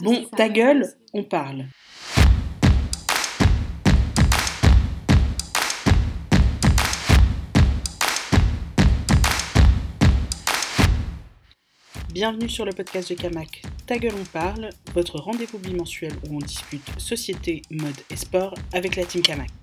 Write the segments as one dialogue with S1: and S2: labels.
S1: Bon, ta gueule, on parle. Bienvenue sur le podcast de Kamak. Ta gueule, on parle, votre rendez-vous bimensuel où on discute société, mode et sport avec la team Kamak.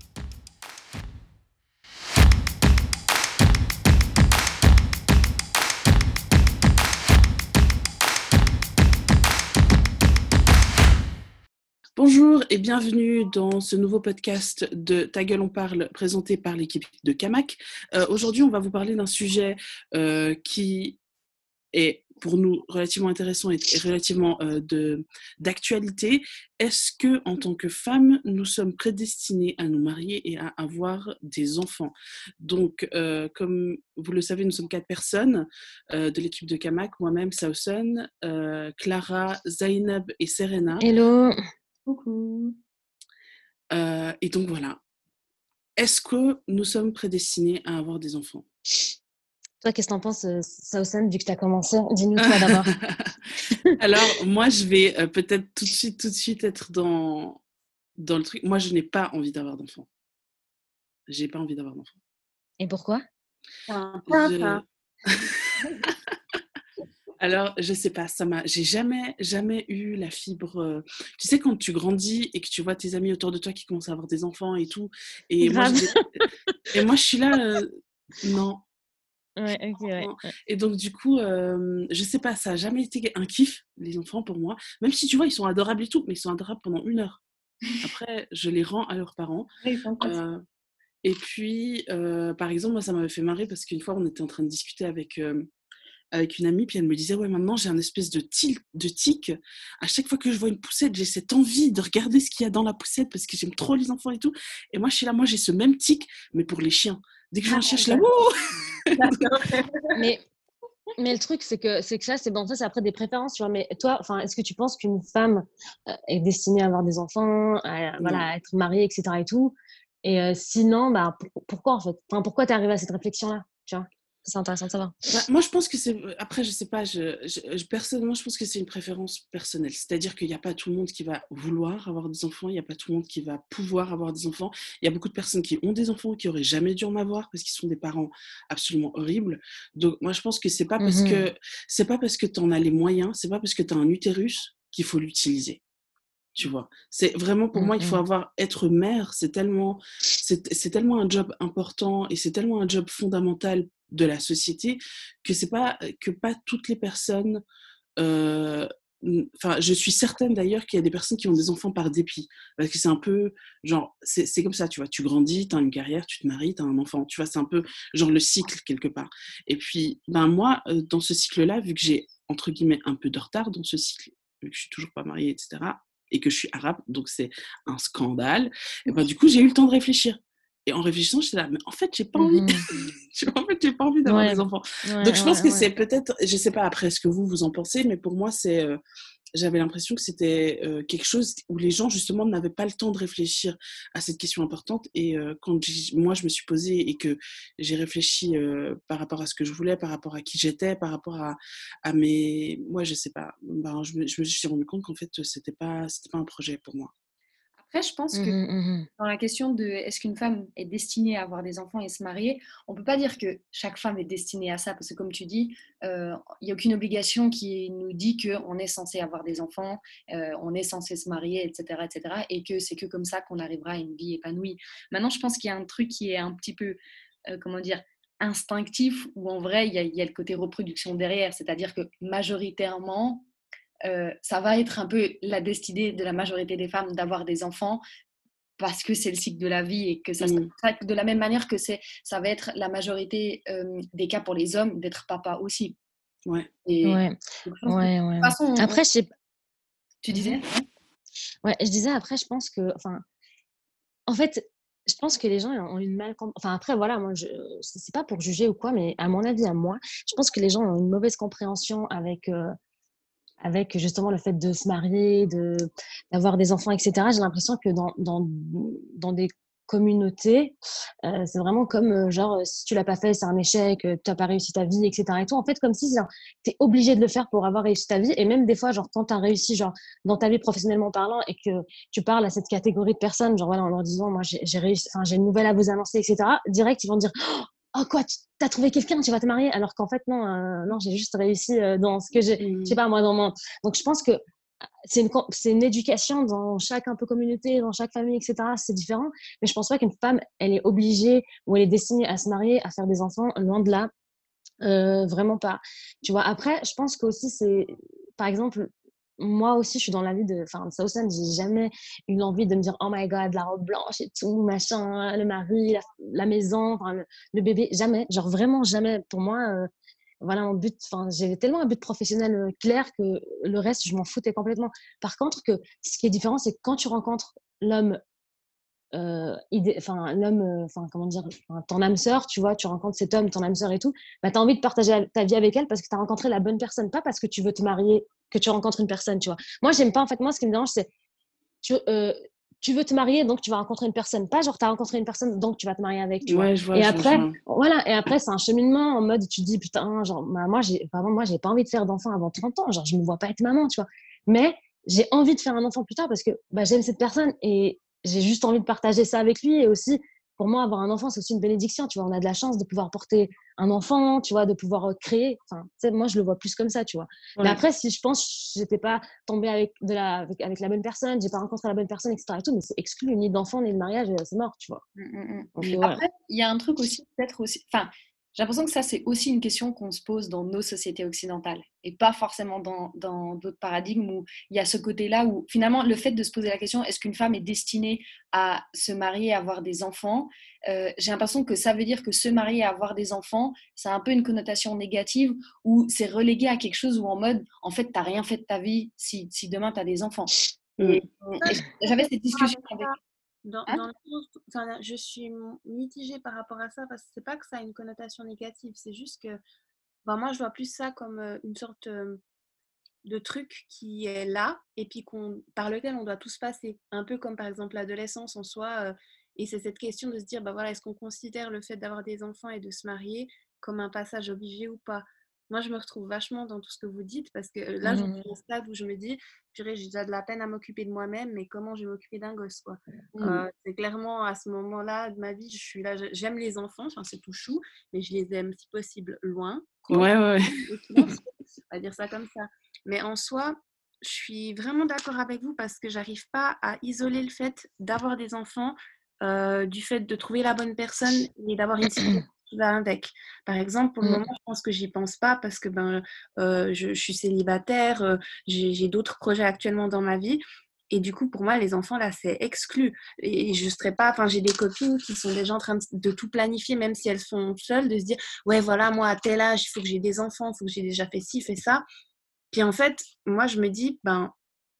S1: Et bienvenue dans ce nouveau podcast de Ta gueule on parle présenté par l'équipe de Kamak. Euh, Aujourd'hui, on va vous parler d'un sujet euh, qui est pour nous relativement intéressant et, relativement euh, d'actualité. Est-ce que, en tant que femme, nous sommes prédestinés à nous marier et à avoir des enfants? Donc, comme vous le savez, nous sommes quatre personnes de l'équipe de Kamak, moi-même, Sauson, Clara, Zainab et Serena.
S2: Hello.
S3: Coucou.
S1: Euh, et donc voilà. Est-ce que nous sommes prédestinés à avoir des enfants?
S2: Toi, qu'est-ce que t'en penses, euh, Sausan, vu que t'as commencé? Dis-nous toi d'abord.
S1: Alors, moi, je vais euh, peut-être tout de suite, tout de suite être dans, dans le truc. Moi, je n'ai pas envie d'avoir d'enfants. J'ai pas envie d'avoir d'enfants.
S2: Et pourquoi?
S1: Je- Alors, je sais pas, ça m'a. J'ai jamais, jamais eu la fibre. euh, Tu sais, quand tu grandis et que tu vois tes amis autour de toi qui commencent à avoir des enfants et tout. Et, moi, et je suis là. euh, Non,
S2: Ouais, ok, ouais.
S1: Non.
S2: ouais.
S1: Et donc, du coup, euh, je sais pas, ça a jamais été un kiff, les enfants, pour moi. Même si, tu vois, ils sont adorables et tout, mais ils sont adorables pendant une heure. Après, je les rends à leurs parents. Euh, et puis, euh, par exemple, moi, ça m'avait fait marrer parce qu'une fois, on était en train de discuter avec, euh, avec une amie, puis elle me disait, ouais, maintenant, j'ai un espèce de, til- de tic. À chaque fois que je vois une poussette, j'ai cette envie de regarder ce qu'il y a dans la poussette parce que j'aime trop les enfants et tout. Et moi, je suis là, moi, j'ai ce même tic, mais pour les chiens. Dès que vois un chien, je là, wouh
S2: Mais, mais le truc, c'est que, c'est que ça, c'est bon, ça, c'est après des préférences, tu vois. Mais toi, enfin, est-ce que tu penses qu'une femme euh, est destinée à avoir des enfants, à, voilà, à être mariée, etc. et tout? Et euh, sinon, bah, pour- pourquoi en fait? Enfin, pourquoi t'es arrivé à cette réflexion-là Tu vois? C'est intéressant de savoir.
S1: Bah, moi, je pense que c'est. Après, je sais pas, je, je- je- personnellement, je pense que c'est une préférence personnelle. C'est-à-dire qu'il n'y a pas tout le monde qui va vouloir avoir des enfants, il n'y a pas tout le monde qui va pouvoir avoir des enfants. Il y a beaucoup de personnes qui ont des enfants qui auraient jamais dû en avoir parce qu'ils sont des parents absolument horribles. Donc, moi, je pense que c'est pas parce que c'est pas parce que tu en as les moyens, c'est pas parce que tu as un utérus qu'il faut l'utiliser. Tu vois, c'est vraiment pour moi, il faut avoir être mère, c'est tellement, c'est tellement un job important et c'est tellement un job fondamental de la société que c'est pas que pas toutes les personnes. euh, Enfin, je suis certaine d'ailleurs qu'il y a des personnes qui ont des enfants par dépit, parce que c'est un peu genre, c'est comme ça, tu vois, tu grandis, tu as une carrière, tu te maries, tu as un enfant, tu vois, c'est un peu genre le cycle quelque part. Et puis, ben moi, euh, dans ce cycle-là, vu que j'ai entre guillemets un peu de retard dans ce cycle, vu que je suis toujours pas mariée, etc., et que je suis arabe, donc c'est un scandale. Et ben du coup, j'ai eu le temps de réfléchir. Et en réfléchissant, j'étais là, mais en fait, j'ai pas envie. Vois, en fait, j'ai pas envie d'avoir
S2: Ouais.
S1: des enfants.
S2: Ouais,
S1: Donc je pense que c'est peut-être, je sais pas après ce que vous vous en pensez, mais pour moi c'est, euh, j'avais l'impression que c'était euh, quelque chose où les gens justement n'avaient pas le temps de réfléchir à cette question importante. Et euh, quand moi je me suis posée et que j'ai réfléchi par rapport à ce que je voulais, par rapport à qui j'étais, par rapport à, à mes, moi je sais pas, ben, je, me, je me suis rendu compte qu'en fait c'était pas, c'était pas un projet pour moi.
S3: Après, je pense que
S2: Mhm, mhm.
S3: dans la question de est-ce qu'une femme est destinée à avoir des enfants et se marier, on ne peut pas dire que chaque femme est destinée à ça, parce que comme tu dis, euh, il n'y a aucune obligation qui nous dit qu'on est censé avoir des enfants, euh, on est censé se marier, etc., etc., et que c'est que comme ça qu'on arrivera à une vie épanouie. Maintenant, je pense qu'il y a un truc qui est un petit peu, euh, comment dire, instinctif, où en vrai, il y y a le côté reproduction derrière, c'est-à-dire que majoritairement, euh, ça va être un peu la destinée de la majorité des femmes d'avoir des enfants parce que c'est le cycle de la vie et que ça
S1: Mm.
S3: sera de la même manière que c'est ça va être la majorité euh, des cas pour les hommes d'être papa aussi.
S1: Ouais.
S3: Et
S2: Ouais, ouais,
S3: de
S2: ouais.
S3: toute façon, on-
S2: Après, je sais
S3: tu disais?
S2: Ouais, je disais après, je pense que, enfin, en fait, je pense que les gens ont une mal, enfin après voilà, moi je, c'est pas pour juger ou quoi, mais à mon avis, à moi, je pense que les gens ont une mauvaise compréhension avec, euh, avec justement le fait de se marier, d'avoir des enfants, etc. J'ai l'impression que dans, dans, dans des communauté, euh, c'est vraiment comme euh, genre si tu l'as pas fait, c'est un échec, tu n'as pas réussi ta vie, etc. Et tout. En fait, comme si tu es obligé de le faire pour avoir réussi ta vie. Et même des fois, genre quand tu as réussi genre dans ta vie professionnellement parlant et que tu parles à cette catégorie de personnes, genre voilà, en leur disant moi j'ai réussi, j'ai une nouvelle à vous annoncer, etc. Direct, ils vont dire quoi, tu as trouvé quelqu'un, tu vas te marier, alors qu'en fait non, non j'ai juste réussi dans ce que j'ai, je sais mmh. pas moi dans mon. Donc je pense que c'est une, une, éducation dans chaque un peu communauté, dans chaque famille, etc. C'est différent. Mais je pense pas qu'une femme, elle est obligée ou elle est destinée à se marier, à faire des enfants, loin de là. Euh, vraiment pas. Tu vois, après, je pense qu'aussi, c'est, par exemple, moi aussi, je suis dans la vie de, enfin, Southend, j'ai jamais eu l'envie de me dire, oh my god, la robe blanche et tout, machin, le mari, la, maison, le, bébé, jamais, genre vraiment jamais. Pour moi, euh, voilà mon but. Enfin, j'avais tellement un but professionnel euh, clair que le reste, je m'en foutais complètement. Par contre, que ce qui est différent, c'est que quand tu rencontres l'homme, enfin l'homme, euh, enfin comment dire, ton âme sœur, tu vois, tu rencontres cet homme, ton âme sœur et tout, bah as envie de partager ta vie avec elle parce que tu as rencontré la bonne personne, pas parce que tu veux te marier que tu rencontres une personne, tu vois. Moi, j'aime pas en fait. Moi, ce qui me dérange, c'est tu, tu veux te marier, donc tu vas rencontrer une personne. Pas genre, tu as rencontré une personne, donc tu vas te marier avec. Tu
S1: ouais, Je vois,
S2: et, après, voilà, et après, c'est un cheminement en mode, tu te dis, putain, genre, bah, moi, j'ai moi, j'ai pas envie de faire d'enfant avant 30 ans. Genre, je me vois pas être maman, tu vois. Mais j'ai envie de faire un enfant plus tard parce que bah, j'aime cette personne et j'ai juste envie de partager ça avec lui et aussi pour moi, avoir un enfant, c'est aussi une bénédiction. Tu vois, on a de la chance de pouvoir porter un enfant, tu vois, de pouvoir euh, créer. Enfin, moi, je le vois plus comme ça, tu vois. Mais après, si je pense, j'étais pas tombée avec, de la, avec, la bonne personne, j'ai pas rencontré la bonne personne, etc. Et tout, mais c'est exclu, ni d'enfant, ni de mariage, c'est mort, tu vois.
S3: Mmh, mmh, mmh. Après, il y a un truc aussi, peut-être aussi. Enfin, j'ai l'impression que ça, c'est aussi une question qu'on se pose dans nos sociétés occidentales et pas forcément dans, d'autres paradigmes où il y a ce côté-là où finalement le fait de se poser la question est-ce qu'une femme est destinée à se marier, à avoir des enfants euh, J'ai l'impression que ça veut dire que se marier, à avoir des enfants, c'est un peu une connotation négative où c'est relégué à quelque chose où en mode en fait, tu rien fait de ta vie si, si demain tu as des enfants.
S4: Mmh. J'avais cette discussion avec. Dans, hein? dans je suis mitigée par rapport à ça parce que c'est pas que ça a une connotation négative, c'est juste que bah, moi je vois plus ça comme une sorte de truc qui est là et puis qu'on, par lequel on doit tous passer. Un peu comme par exemple l'adolescence en soi. et c'est cette question de se dire, bah voilà, est-ce qu'on considère le fait d'avoir des enfants et de se marier comme un passage obligé ou pas? Moi, je me retrouve vachement dans tout ce que vous dites parce que là, j'en suis au stade où je me dis, purée, j'ai déjà de la peine à m'occuper de moi-même, mais comment je vais m'occuper d'un gosse, quoi? Mmh. c'est clairement à ce moment-là de ma vie, je suis là, j'aime les enfants, enfin, c'est tout chou, mais je les aime si possible loin.
S1: Ouais, ouais.
S4: On va dire ça comme ça. Mais en soi, je suis vraiment d'accord avec vous parce que j'arrive pas à isoler le fait d'avoir des enfants du fait de trouver la bonne personne et d'avoir une qui va avec. Par exemple, pour le mmh. moment, je pense que j'y pense pas parce que ben, euh, je, suis célibataire, euh, j'ai d'autres projets actuellement dans ma vie. Et du coup, pour moi, les enfants, là, c'est exclu. Et je serais pas, enfin, j'ai des copines qui sont déjà en train de, tout planifier, même si elles sont seules, de se dire, ouais, voilà, moi, à tel âge, il faut que j'ai des enfants, il faut que j'ai déjà fait ci, fait ça. Puis en fait, moi, je me dis, ben,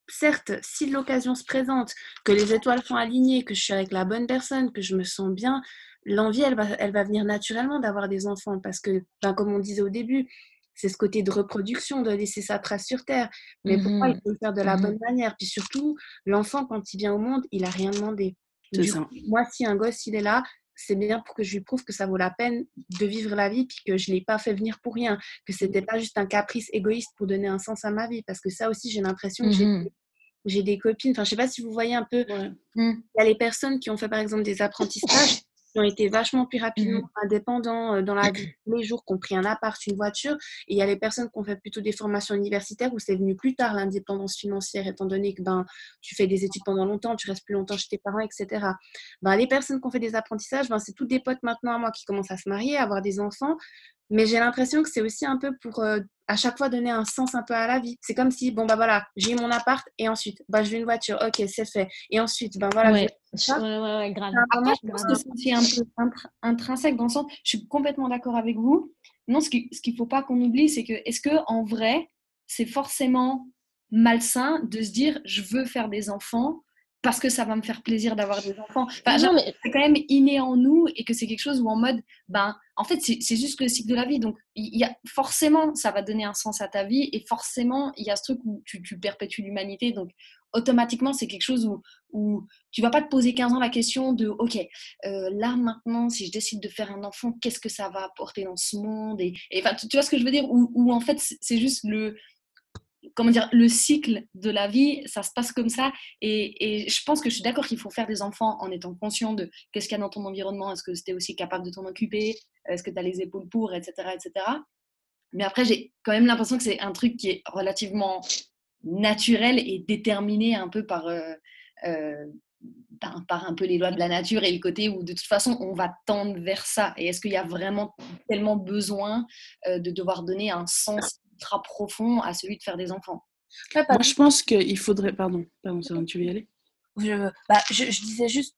S4: certes, si l'occasion se présente, que les étoiles sont alignées, que je suis avec la bonne personne, que je me sens bien, l'envie, elle va, elle va venir naturellement d'avoir des enfants parce que, ben, comme on disait au début, c'est ce côté de reproduction, de laisser sa trace sur Terre. Mais pourquoi il mmh faut le faire de la mmh bonne manière. Puis surtout, l'enfant, quand il vient au monde, il n'a rien demandé. moi, si un gosse, il est là, c'est bien pour que je lui prouve que ça vaut la peine de vivre la vie, puis que je ne l'ai pas fait venir pour rien, que ce n'était pas juste un caprice égoïste pour donner un sens à ma vie. Parce que ça aussi, j'ai l'impression que j'ai des copines, enfin je sais pas si vous voyez un peu, il y a les personnes qui ont fait par exemple des apprentissages ont été vachement plus rapidement mmh indépendants dans la vie tous les jours, qui ont pris un appart, une voiture. Et il y a les personnes qui ont fait plutôt des formations universitaires où c'est venu plus tard l'indépendance financière, étant donné que ben, tu fais des études pendant longtemps, tu restes plus longtemps chez tes parents, etc. Ben, les personnes qui ont fait des apprentissages, ben, c'est tous des potes maintenant à moi qui commencent à se marier, à avoir des enfants. Mais j'ai l'impression que c'est aussi un peu pour à chaque fois donner un sens un peu à la vie. C'est comme si, bon, bah voilà, j'ai mon appart et ensuite, bah je veux une voiture, ok, c'est fait. Et ensuite, ben voilà.
S2: Ouais, ouais, ouais, grave.
S3: je pense que c'est un peu intrinsèque dans le sens, je suis complètement d'accord avec vous. Non, ce qu'il ce ne faut pas qu'on oublie, c'est que, est-ce que en vrai, c'est forcément malsain de se dire, je veux faire des enfants parce que ça va me faire plaisir d'avoir des enfants? Enfin, mais... C'est quand même inné en nous et que c'est quelque chose où en mode, ben, en fait, c'est juste le cycle de la vie. Donc, y a, forcément, ça va donner un sens à ta vie et forcément, il y a ce truc où tu, tu perpétues l'humanité. Donc, automatiquement, c'est quelque chose où, où tu vas pas te poser 15 ans la question de, OK, euh, là maintenant, si je décide de faire un enfant, qu'est-ce que ça va apporter dans ce monde? Et, tu, tu vois ce que je veux dire? Ou en fait, c'est juste le, comment dire, le cycle de la vie, ça se passe comme ça. Et, je pense que je suis d'accord qu'il faut faire des enfants en étant conscient de qu'est-ce qu'il y a dans ton environnement, est-ce que tu es aussi capable de t'en occuper, est-ce que tu as les épaules pour, etc. etc. Mais après, j'ai quand même l'impression que c'est un truc qui est relativement naturel et déterminé un peu par, euh, euh, par, un peu les lois de la nature et le côté où de toute façon on va tendre vers ça. Et est-ce qu'il y a vraiment tellement besoin euh, de devoir donner un sens ultra profond à celui de faire des enfants.
S1: Moi, je pense qu'il faudrait. Pardon, pardon, tu veux y aller?
S5: Je, bah, je, disais juste,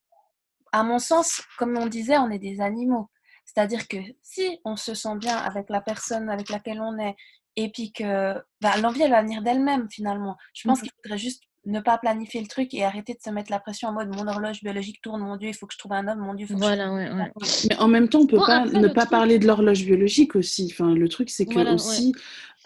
S5: à mon sens, comme on disait, on est des animaux. C'est-à-dire que si on se sent bien avec la personne avec laquelle on est, et puis que bah, l'envie, elle va venir d'elle-même finalement. Je pense mmh qu'il faudrait juste ne pas planifier le truc et arrêter de se mettre la pression en mode mon horloge biologique tourne, mon Dieu, il faut que je trouve un homme, mon Dieu, il faut que
S2: voilà, ouais, ouais.
S1: Mais en même temps, on peut pas ne pas parler de l'horloge biologique aussi. Enfin, le truc, c'est que aussi,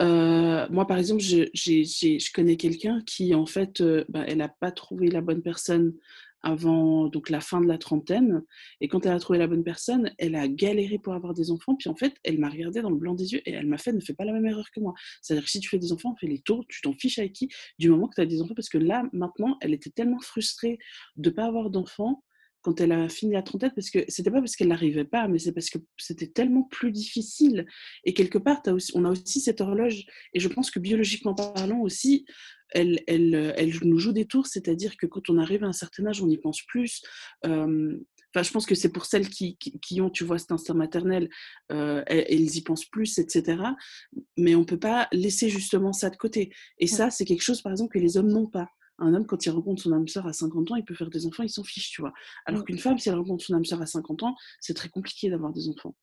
S1: euh, moi, par exemple, je, connais quelqu'un qui, en fait, euh, bah, elle n'a pas trouvé la bonne personne avant donc la fin de la trentaine. Et quand elle a trouvé la bonne personne, elle a galéré pour avoir des enfants. Puis en fait, elle m'a regardé dans le blanc des yeux et elle m'a fait ne fais pas la même erreur que moi. C'est-à-dire que si tu fais des enfants, fais les tours, tu t'en fiches avec qui du moment que tu as des enfants. Parce que là, maintenant, elle était tellement frustrée de ne pas avoir d'enfants quand elle a fini la trentaine, parce que c'était pas parce qu'elle n'arrivait pas, mais c'est parce que c'était tellement plus difficile. Et quelque part, aussi, on a aussi cette horloge, et je pense que biologiquement parlant aussi, elle, elle, elle nous joue des tours, c'est-à-dire que quand on arrive à un certain âge, on y pense plus. Enfin, je pense que c'est pour celles qui, qui, ont, tu vois, cet instinct maternel, euh, elles, y pensent plus, etc. Mais on peut pas laisser justement ça de côté. Et ça, c'est quelque chose, par exemple, que les hommes n'ont pas. Un homme, quand il rencontre son âme sœur à 50 ans, il peut faire des enfants, il s'en fiche, tu vois. Alors qu'une femme, si elle rencontre son âme sœur à 50 ans, c'est très compliqué d'avoir des enfants.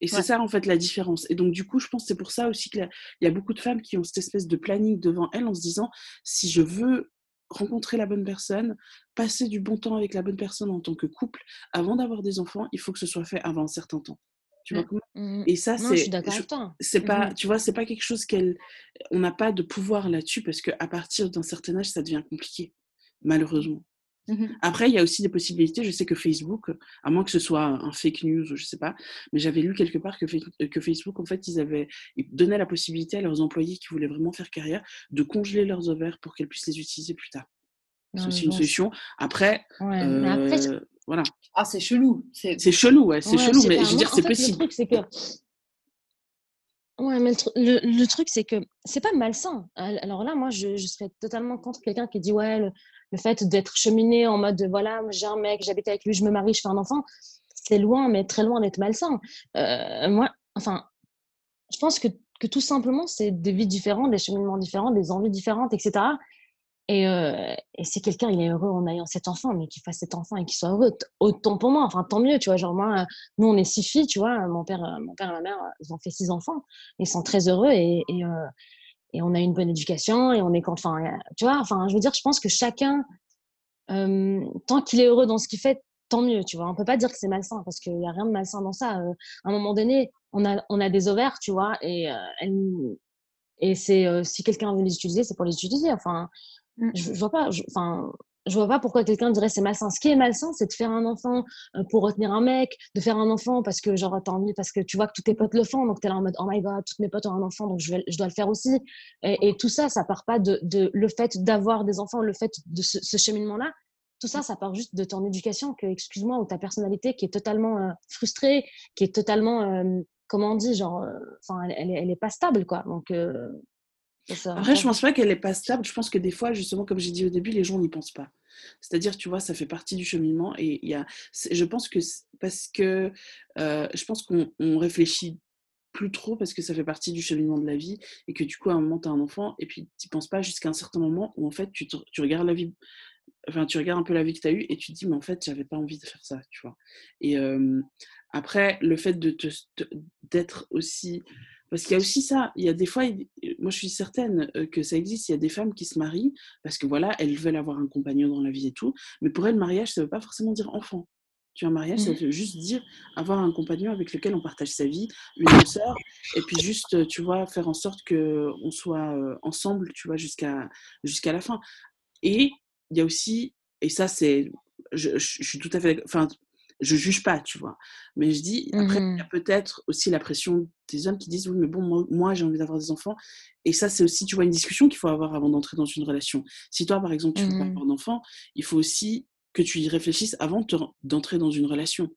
S1: Et c'est ça, en fait, la différence. Et donc, du coup, je pense que c'est pour ça aussi qu'il y a beaucoup de femmes qui ont cette espèce de planning devant elles en se disant, si je veux rencontrer la bonne personne, passer du bon temps avec la bonne personne en tant que couple, avant d'avoir des enfants, il faut que ce soit fait avant un certain temps. Tu vois mmh,
S2: mmh, mmh. Et ça, c'est.
S1: C'est pas, tu vois, c'est pas quelque chose qu'elle. On n'a pas de pouvoir là-dessus parce qu'à partir d'un certain âge, ça devient compliqué, malheureusement. Mmh Après, il y a aussi des possibilités. Je sais que Facebook, à moins que ce soit un fake news, je ne sais pas, mais j'avais lu quelque part que, que, Facebook, en fait, ils, avaient, ils donnaient la possibilité à leurs employés qui voulaient vraiment faire carrière de congeler leurs ovaires pour qu'elles puissent les utiliser plus tard. C'est aussi une solution. Après, euh, voilà.
S3: Ah, c'est chelou.
S1: C'est chelou, ouais, c'est chelou, mais je veux dire, c'est possible.
S2: Le truc, c'est que Ouais, mais le, le, truc, c'est que c'est pas malsain. Alors là, moi, je, je serais totalement contre quelqu'un qui dit Ouais, le, le fait d'être cheminé en mode voilà, j'ai un mec, j'habite avec lui, je me marie, je fais un enfant, c'est loin, mais très loin d'être malsain. Euh, moi, enfin, je pense que, que tout simplement, c'est des vies différentes, des cheminements différents, des envies différentes, etc. Et, euh, si quelqu'un il est heureux en ayant cet enfant, mais qu'il fasse cet enfant et qu'il soit heureux, autant pour moi, enfin tant mieux, tu vois. Genre moi, nous on est six filles, tu vois. Mon père, mon père et ma mère, ils ont fait six enfants, ils sont très heureux et, et, on a une bonne éducation et on est enfin tu vois enfin je veux dire je pense que chacun tant qu'il est heureux dans ce qu'il fait tant mieux tu vois on peut pas dire que c'est malsain parce qu'il y a rien de malsain dans ça à un moment donné on a on a des ovaires tu vois et et c'est si quelqu'un veut les utiliser c'est pour les utiliser enfin mmh. je, je vois pas enfin je vois pas pourquoi quelqu'un dirait c'est malsain. Ce qui est malsain, c'est de faire un enfant euh, pour retenir un mec, de faire un enfant parce que genre t'as envie, parce que tu vois que tous tes potes le font, donc t'es là en mode oh my god, toutes mes potes ont un enfant, donc je, vais, je dois le faire aussi. Et, tout ça, ça part pas de, de le fait d'avoir des enfants, le fait de ce, cheminement-là. Tout ça, ça part juste de ton éducation, que excuse-moi, ou ta personnalité qui est totalement euh, frustrée, qui est totalement, euh, comment on dit, genre, enfin, elle, elle, est pas stable, quoi. Donc
S1: après, je pense pas qu'elle est pas stable. Je pense que des fois, justement, comme j'ai dit au début, les gens n'y pensent pas. C'est-à-dire, tu vois, ça fait partie du cheminement. Et il y a, je pense que parce que euh, je pense qu'on réfléchit plus trop parce que ça fait partie du cheminement de la vie et que du coup, à un moment, tu as un enfant et puis tu penses pas jusqu'à un certain moment où en fait, tu, tu regardes la vie enfin tu regardes un peu la vie que tu as eue et tu te dis mais en fait j'avais pas envie de faire ça tu vois et euh, après le fait de d'être aussi parce qu'il y a aussi ça, il y a des fois, moi je suis certaine euh, que ça existe, il y a des femmes qui se marient parce que voilà, elles veulent avoir un compagnon dans la vie et tout, mais pour elles, le mariage, ça ne veut pas forcément dire enfant. Tu vois, un mariage, ça mmh veut juste dire avoir un compagnon avec lequel on partage sa vie, une sœur, et puis juste, tu vois, faire en sorte qu'on soit euh, ensemble, tu vois, jusqu'à jusqu'à la fin. Et il y a aussi, et ça, c'est, je, je, suis tout à fait, enfin, je juge pas, tu vois. Mais je dis, après, il y a peut-être aussi la pression des hommes qui disent, oui, mais bon, moi, moi, j'ai envie d'avoir des enfants. Et ça, c'est aussi, tu vois, une discussion qu'il faut avoir avant d'entrer dans une relation. Si toi, par exemple, tu veux pas
S2: Mhm.
S1: avoir d'enfant, il faut aussi que tu y réfléchisses avant d'entrer dans une relation.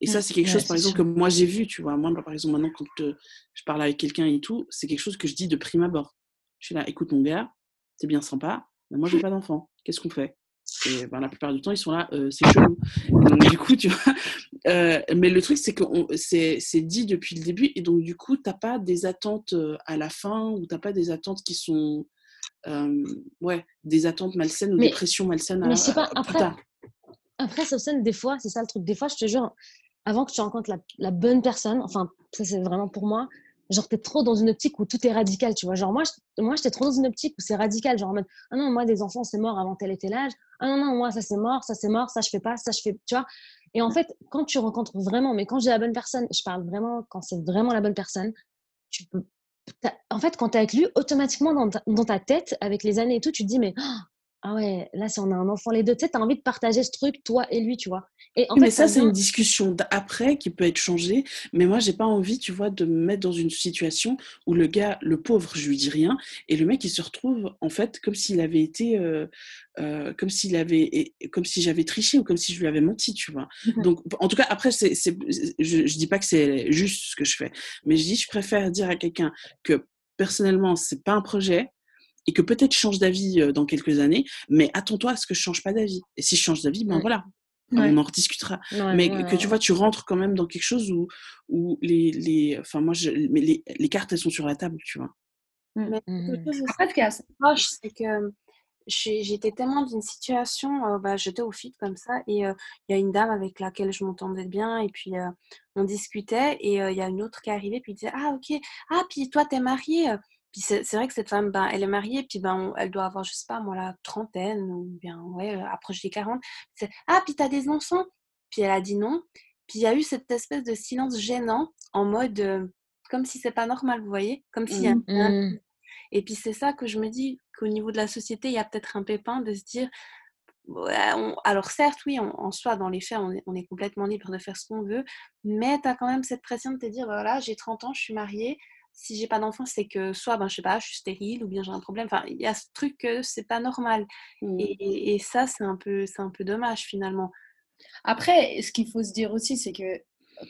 S1: Et ça,
S3: Mm.
S1: c'est quelque
S2: Ouais,
S1: chose, par exemple,
S2: sûr.
S1: que moi, j'ai vu, tu vois. Moi, par exemple, maintenant, quand euh, je parle avec quelqu'un et tout, c'est quelque chose que je dis de prime abord. Je suis là, écoute, mon gars, c'est bien sympa, mais moi, j'ai pas d'enfant. Qu'est-ce qu'on fait? Et ben, la plupart du temps, ils sont là, euh, c'est chelou. Donc, du coup, tu vois. euh, mais le truc, c'est que c'est dit depuis le début, et donc, du coup, t'as pas des attentes euh, à la fin, ou t'as pas des attentes qui sont. euh, ouais, des attentes malsaines ou des pressions malsaines à,
S2: mais je sais pas,
S1: à- plus
S2: après,
S1: tard.
S2: après, Sofiane, des fois, c'est ça le truc. Des fois, je te jure, avant que tu rencontres la, la bonne personne, enfin, ça c'est vraiment pour moi, genre, t'es trop dans une optique où tout est radical, tu vois. Genre, moi, je- moi j'étais trop dans une optique où c'est radical, genre en mode, ah non, moi, des enfants, c'est mort avant tel et tel âge. Ah non, non, moi, ça c'est mort, ça c'est mort, ça je fais pas, ça je fais, tu vois. Et en fait, quand tu rencontres vraiment, mais quand j'ai la bonne personne, je parle vraiment, quand c'est vraiment la bonne personne, tu peux. En fait, quand tu es avec lui, automatiquement dans ta, dans ta tête, avec les années et tout, tu te dis, mais ah ouais, là, si on a un enfant les deux, tu sais, tu as envie de partager ce truc, toi et lui, tu vois. Et en
S1: Oui,
S2: fait,
S1: mais ça, c'est une discussion d'après qui peut être changée. Mais moi, j'ai pas envie, tu vois, de me mettre dans une situation où le gars, le pauvre, je lui dis rien, et le mec, il se retrouve en fait comme s'il avait été, euh, euh, comme s'il avait, et- comme si j'avais triché ou comme si je lui avais menti, tu vois.
S3: Mhm.
S1: Donc, en tout cas, après, c'est, je, je dis pas que c'est juste ce que je fais, mais je dis, je préfère dire à quelqu'un que personnellement, c'est pas un projet et que peut-être je change d'avis euh, dans quelques années, mais attends-toi à ce que je change pas d'avis. Et si je change d'avis, ben
S2: Mm.
S1: voilà,
S3: Ouais.
S1: on en rediscutera.
S2: Ouais,
S1: mais
S2: ouais,
S1: que tu vois, tu rentres quand même dans quelque chose où, où les, les, enfin moi, je, mais les, les cartes elles sont sur la table, tu vois.
S4: Mais aussi
S3: Après, ce qu'il y a-
S4: proche, c'est que j'ai- j'étais tellement d'une situation, euh, bah, j'étais au fit comme ça, et euh, il y a une dame avec laquelle je m'entendais bien, et puis euh, on discutait, et euh, il y a une autre qui est arrivée, puis il disait Ah, ok, ah, puis toi, t'es mariée. Puis c'est vrai que cette femme, ben, elle est mariée, puis ben, on- elle doit avoir, je sais pas, moi, la trentaine, ou bien, ouais, euh, approche des 40. C'est Ah, puis t'as des enfants? Puis elle a dit non. Puis il y a eu cette espèce de silence gênant, en mode, euh, comme si c'est pas normal, vous voyez Comme s'il y a.
S1: Mhm.
S4: et puis c'est ça que je me dis qu'au niveau de la société, il y a peut-être un pépin de se dire, ouais, on- alors certes, oui, on- en soi, dans les faits, on est, on est complètement libre de faire ce qu'on veut, mais tu as quand même cette pression de te dire, voilà, j'ai 30 ans, je suis mariée, si j'ai pas d'enfant, c'est que soit, ben, je sais pas, je suis stérile ou bien j'ai un problème. Enfin, il y a ce truc que c'est pas normal.
S1: Mm.
S4: Et, ça, c'est un peu, c'est un peu dommage finalement.
S3: Après, ce qu'il faut se dire aussi, c'est que,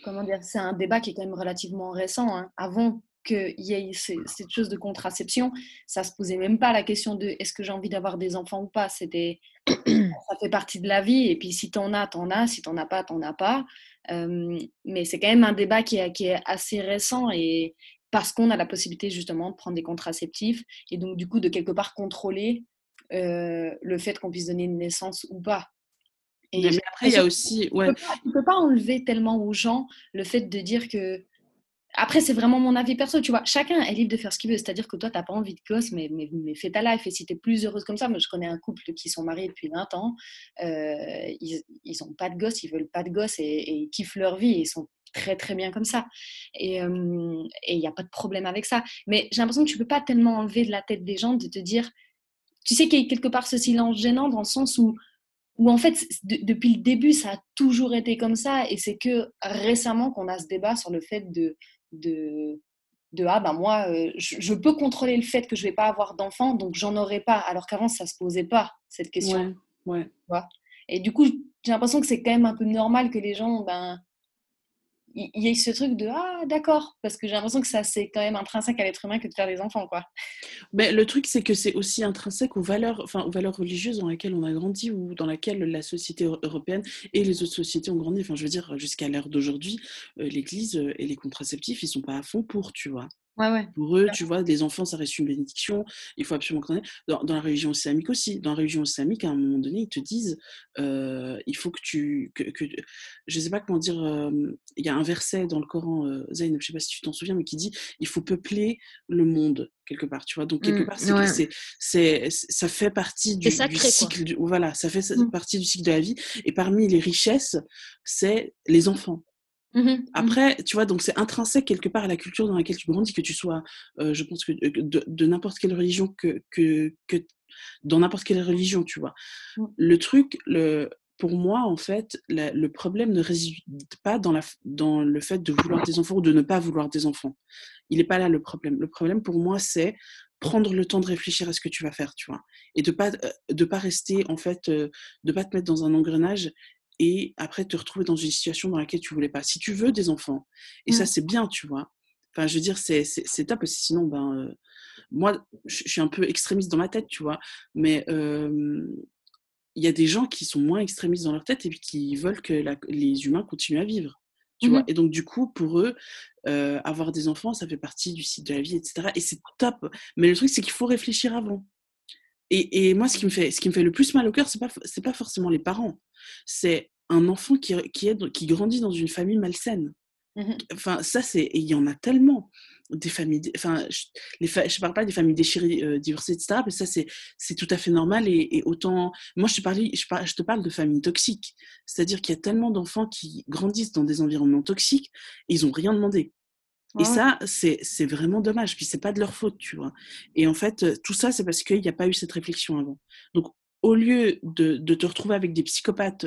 S3: comment dire, c'est un débat qui est quand même relativement récent. hein. Avant qu'il y ait cette chose de contraception, ça se posait même pas la question de est-ce que j'ai envie d'avoir des enfants ou pas. C'était, ça fait partie de la vie. Et puis si t'en as, t'en as. Si t'en as pas, t'en as pas. Euh, mais c'est quand même un débat qui est, qui est assez récent et parce qu'on a la possibilité justement de prendre des contraceptifs et donc du coup de quelque part contrôler euh, le fait qu'on puisse donner une naissance ou pas. Et
S1: Mais, après, il y a aussi,
S3: tu
S1: ouais,
S3: peux pas, tu peux pas enlever tellement aux gens le fait de dire que. Après, c'est vraiment mon avis perso, tu vois. Chacun est libre de faire ce qu'il veut. C'est-à-dire que toi, tu n'as pas envie de gosse, mais, mais, mais fais ta life. Et si tu es plus heureuse comme ça, moi, je connais un couple qui sont mariés depuis 20 ans. euh, ils n'ont pas de gosse, ils veulent pas de gosse et, et ils kiffent leur vie. Et ils sont très, très bien comme ça. Et il n'y a pas de problème avec ça. Mais j'ai l'impression que tu peux pas tellement enlever de la tête des gens de te dire. Tu sais qu'il y a quelque part ce silence gênant dans le sens où où en fait, de- depuis le début, ça a toujours été comme ça, et c'est que récemment qu'on a ce débat sur le fait de, de, de ah ben moi, euh, je, je peux contrôler le fait que je vais pas avoir d'enfant, donc j'en aurai pas, alors qu'avant ça se posait pas cette question.
S1: ouais, ouais.
S3: Et du coup, j'ai l'impression que c'est quand même un peu normal que les gens, ben, il y ait ce truc de ah d'accord, parce que j'ai l'impression que ça c'est quand même intrinsèque à l'être humain que de faire des enfants, quoi.
S1: Ben, le truc, c'est que c'est aussi intrinsèque aux valeurs, enfin, aux valeurs religieuses dans lesquelles on a grandi ou dans laquelle la société euro- européenne et les autres sociétés ont grandi. Enfin, je veux dire, jusqu'à l'heure d'aujourd'hui, euh, l'Église euh, et les contraceptifs, ils sont pas à fond pour, tu vois.
S3: Ouais ouais.
S1: Pour eux, tu vois, les enfants, ça reste une bénédiction. Il faut absolument qu'on ait. Dans, dans la religion islamique aussi. Dans la religion islamique, à un moment donné, ils te disent, euh, il faut que tu, que, que je sais pas comment dire. euh, Il y a un verset dans le Coran, euh, Zayn, je sais pas si tu t'en souviens, mais qui dit, il faut peupler le monde quelque part, tu vois. Donc quelque
S2: Mm,
S1: part, c'est,
S2: ouais.
S1: c'est, c'est, ça fait partie du,
S2: sacré,
S1: cycle. Du, voilà, ça fait
S3: Mm.
S1: partie du cycle de la vie. Et parmi les richesses, c'est les enfants.
S3: Mhm,
S1: Après, tu vois, donc c'est intrinsèque quelque part à la culture dans laquelle tu grandis, que tu sois, euh, je pense que de, de- n'importe quelle religion que, que, que dans n'importe quelle religion, tu vois.
S3: Mm.
S1: Le truc, le, pour moi, en fait, la- le problème ne réside pas dans, la, dans le fait de vouloir des enfants ou de ne pas vouloir des enfants. Il n'est pas là le problème. Le problème, pour moi, c'est prendre le temps de réfléchir à ce que tu vas faire, tu vois. Et de pas, euh, de pas rester, en fait, euh, de pas te mettre dans un engrenage et après te retrouver dans une situation dans laquelle tu voulais pas. Si tu veux des enfants, et ça,
S3: Mm.
S1: c'est bien, tu vois. Enfin, je veux dire, c'est top, parce que sinon, ben, euh, moi, je suis un peu extrémiste dans ma tête, tu vois. Mais euh, il y a des gens qui sont moins extrémistes dans leur tête et puis qui veulent que la- les humains continuent à vivre. Tu vois
S3: Mhm.
S1: et donc, du coup, pour eux, euh, avoir des enfants, ça fait partie du cycle de la vie, etc. Et c'est top. Mais le truc, c'est qu'il faut réfléchir avant. Et, et moi, ce qui me fait, ce qui me fait le plus mal au cœur, c'est pas, c'est pas forcément les parents. C'est un enfant qui, qui, est, qui grandit dans une famille malsaine.
S3: Mhm.
S1: Enfin, ça, c'est. Il y en a tellement. Des familles. Enfin, je, fa- je parle pas des familles déchirées, euh, divorcées, etc. Mais ça, c'est, tout à fait normal. Et, et autant. Moi, je te, parle, je, par- je te parle de familles toxiques. C'est-à-dire qu'il y a tellement d'enfants qui grandissent dans des environnements toxiques et ils ont rien demandé. Et
S3: Ouais,
S1: ça, c'est vraiment dommage. Puis c'est pas de leur faute, tu vois. Et en fait, tout ça, c'est parce qu'il n'y a pas eu cette réflexion avant. Donc, au lieu de, de te retrouver avec des psychopathes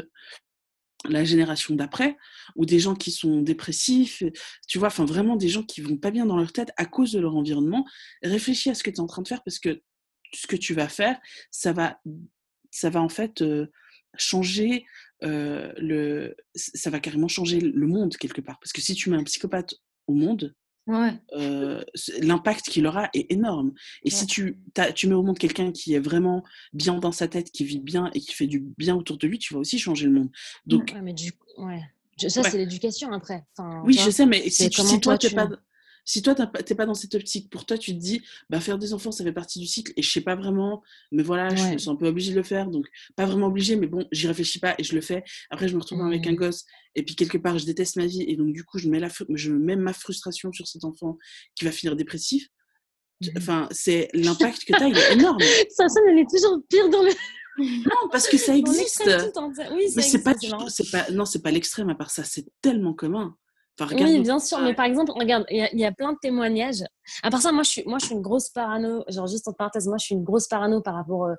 S1: la génération d'après, ou des gens qui sont dépressifs, tu vois, enfin vraiment des gens qui vont pas bien dans leur tête à cause de leur environnement, réfléchis à ce que tu es en train de faire parce que ce que tu vas faire, ça va, ça va en fait euh, changer euh, le, ça va carrément changer le monde quelque part. Parce que si tu mets un psychopathe au monde,
S3: Ouais.
S1: euh, l'impact qu'il aura est énorme. Et si tu, tu mets au monde quelqu'un qui est vraiment bien dans sa tête, qui vit bien et qui fait du bien autour de lui, tu vas aussi changer le monde. Donc,
S2: Ouais, mais du coup, ouais. Je- ça, c'est l'éducation après. Enfin,
S1: oui, je sais, mais si, tu- si toi,
S2: toi, tu-
S1: pas, si toi, t'es pas dans cette optique, pour toi, tu te dis, bah, faire des enfants, ça fait partie du cycle, et je sais pas vraiment, mais voilà, je me sens un peu obligée de le faire, donc pas vraiment obligée, mais bon, j'y réfléchis pas et je le fais. Après, je me retrouve avec un
S2: Mhm.
S1: gosse, et puis quelque part, je déteste ma vie, et donc du coup, je mets, la, je mets ma frustration sur cet enfant qui va finir dépressif.
S2: Mhm.
S1: Enfin, c'est l'impact que t'as, il est énorme.
S2: Ça, ça, elle est toujours pire dans le.
S1: Non, parce que ça existe.
S2: Oui, ça
S1: Mais c'est pas, du tout- pas, non, c'est pas l'extrême à part ça, c'est tellement commun.
S2: Oui, bien sûr, mais par exemple, regarde, il y, a- il y a plein de témoignages. À part ça, moi, je suis, moi, je suis une grosse parano. Genre, juste en parenthèse, moi, je suis une grosse parano par rapport euh,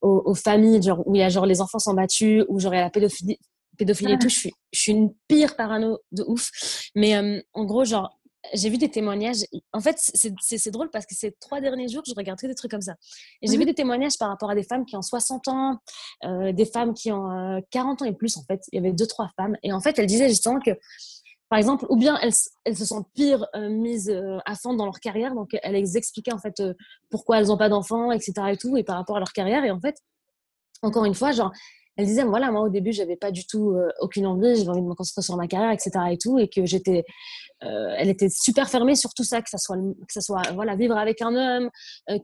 S2: aux, aux familles, genre, où il y a genre les enfants sont battus, où genre il y a la pédophilie, pédophilie et tout. Je suis, je suis une pire parano de ouf. Mais euh, en gros, genre, j'ai vu des témoignages. En fait, c'est drôle parce que ces trois derniers jours, je regarde que des trucs comme ça. Et j'ai
S3: Mhm.
S2: vu des témoignages par rapport à des femmes qui ont 60 ans, euh, des femmes qui ont euh, 40 ans et plus, en fait. Il y avait deux, trois femmes. Et en fait, elles disaient justement que par exemple, ou bien elles, se sentent pire euh, mises euh, à fond dans leur carrière, donc elles expliquaient en fait euh, pourquoi elles n'ont pas d'enfants, etc. et tout, et par rapport à leur carrière. Et en fait, encore une fois, genre, elles disaient, voilà, moi au début, j'avais pas du tout aucune envie, j'avais envie de me concentrer sur ma carrière, etc. et tout, et que j'étais, elle était super fermée sur tout ça, que ça soit, que ça soit, voilà, vivre avec un homme,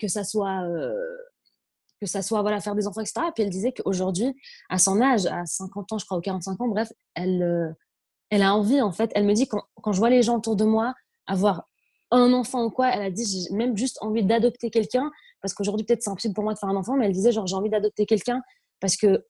S2: que ça soit, que ça soit, voilà, faire des enfants, etc. Et puis elle disait qu'aujourd'hui, à son âge, à 50 ans, je crois, ou 45 ans, bref, elle, elle a envie, en fait. Elle me dit, quand, quand je vois les gens autour de moi avoir un enfant ou quoi, elle a dit, j'ai même juste envie d'adopter quelqu'un, parce qu'aujourd'hui, peut-être c'est impossible pour moi de faire un enfant, mais elle disait, genre, j'ai envie d'adopter quelqu'un parce que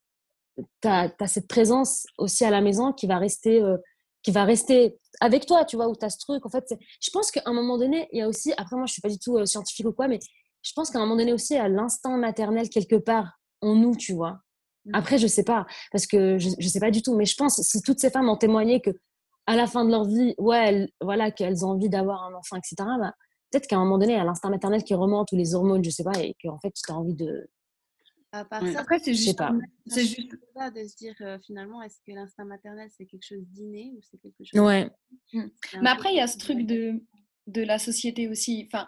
S2: tu as, cette présence aussi à la maison qui va rester, euh, qui va rester avec toi, tu vois, où tu as ce truc. En fait, je pense qu'à un moment donné, il y a aussi, après, moi, je suis pas du tout euh, scientifique ou quoi, mais je pense qu'à un moment donné aussi, a l'instinct maternel quelque part en nous, tu vois.
S3: Mhm.
S2: Après, je sais pas, parce que je, je sais pas du tout, mais je pense si toutes ces femmes ont témoigné que à la fin de leur vie, ouais, elles- voilà, qu'elles ont envie d'avoir un enfant, etc. Bah, peut-être qu'à un moment donné, il y a l'instinct maternel qui remonte ou les hormones, je sais pas, et qu'en fait, tu as envie de.
S4: À part
S1: Ouais.
S4: ça,
S3: Après, c'est
S2: Je sais
S3: juste,
S4: c'est juste là de se dire euh, finalement, est-ce que l'instinct maternel c'est quelque chose d'inné ou c'est quelque chose.
S2: Ouais.
S4: un
S3: Mais après, il y a ce truc de, de la société aussi, enfin,